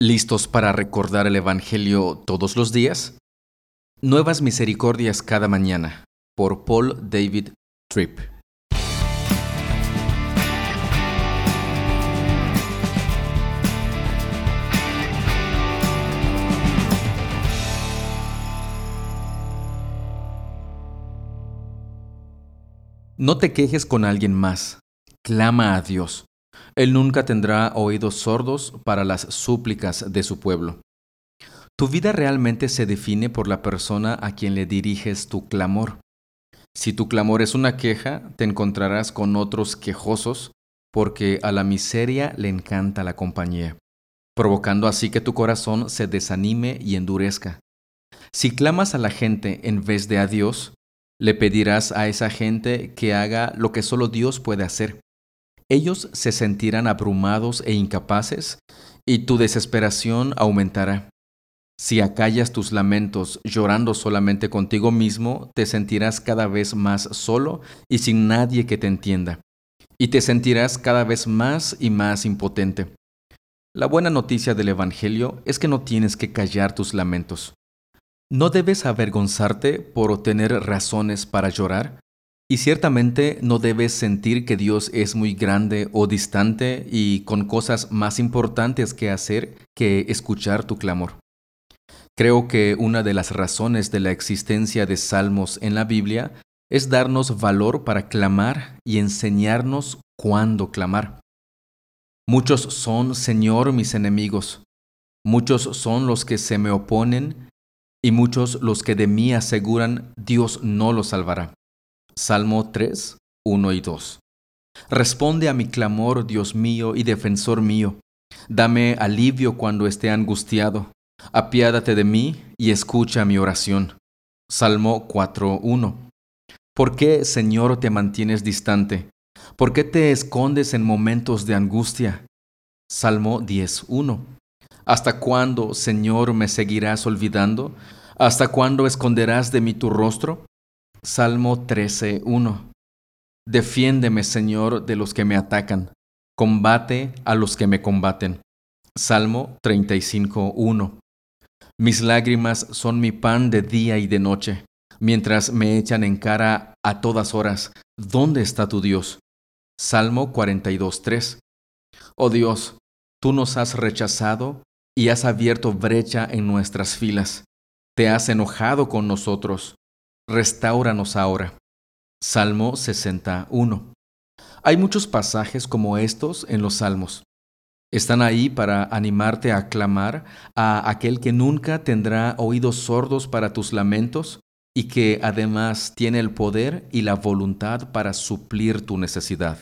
¿Listos para recordar el Evangelio todos los días? Nuevas Misericordias cada mañana por Paul David Tripp. No te quejes con alguien más, clama a Dios él nunca tendrá oídos sordos para las súplicas de su pueblo. Tu vida realmente se define por la persona a quien le diriges tu clamor. Si tu clamor es una queja, te encontrarás con otros quejosos, porque a la miseria le encanta la compañía, provocando así que tu corazón se desanime y endurezca. Si clamas a la gente en vez de a Dios, le pedirás a esa gente que haga lo que solo Dios puede hacer ellos se sentirán abrumados e incapaces, y tu desesperación aumentará. Si acallas tus lamentos llorando solamente contigo mismo, te sentirás cada vez más solo y sin nadie que te entienda, y te sentirás cada vez más y más impotente. La buena noticia del Evangelio es que no tienes que callar tus lamentos. No debes avergonzarte por tener razones para llorar, y ciertamente no debes sentir que Dios es muy grande o distante y con cosas más importantes que hacer que escuchar tu clamor. Creo que una de las razones de la existencia de salmos en la Biblia es darnos valor para clamar y enseñarnos cuándo clamar. Muchos son, Señor, mis enemigos, muchos son los que se me oponen y muchos los que de mí aseguran Dios no los salvará. Salmo 3, 1 y 2. Responde a mi clamor, Dios mío y defensor mío. Dame alivio cuando esté angustiado. Apiádate de mí y escucha mi oración. Salmo 4.1. ¿Por qué, Señor, te mantienes distante? ¿Por qué te escondes en momentos de angustia? Salmo 10.1. ¿Hasta cuándo, Señor, me seguirás olvidando? ¿Hasta cuándo esconderás de mí tu rostro? Salmo 13.1. Defiéndeme, Señor, de los que me atacan. Combate a los que me combaten. Salmo 35.1. Mis lágrimas son mi pan de día y de noche, mientras me echan en cara a todas horas, ¿dónde está tu Dios? Salmo 42.3. Oh Dios, tú nos has rechazado y has abierto brecha en nuestras filas. Te has enojado con nosotros Restauranos ahora. Salmo 61. Hay muchos pasajes como estos en los Salmos. Están ahí para animarte a clamar a aquel que nunca tendrá oídos sordos para tus lamentos y que además tiene el poder y la voluntad para suplir tu necesidad.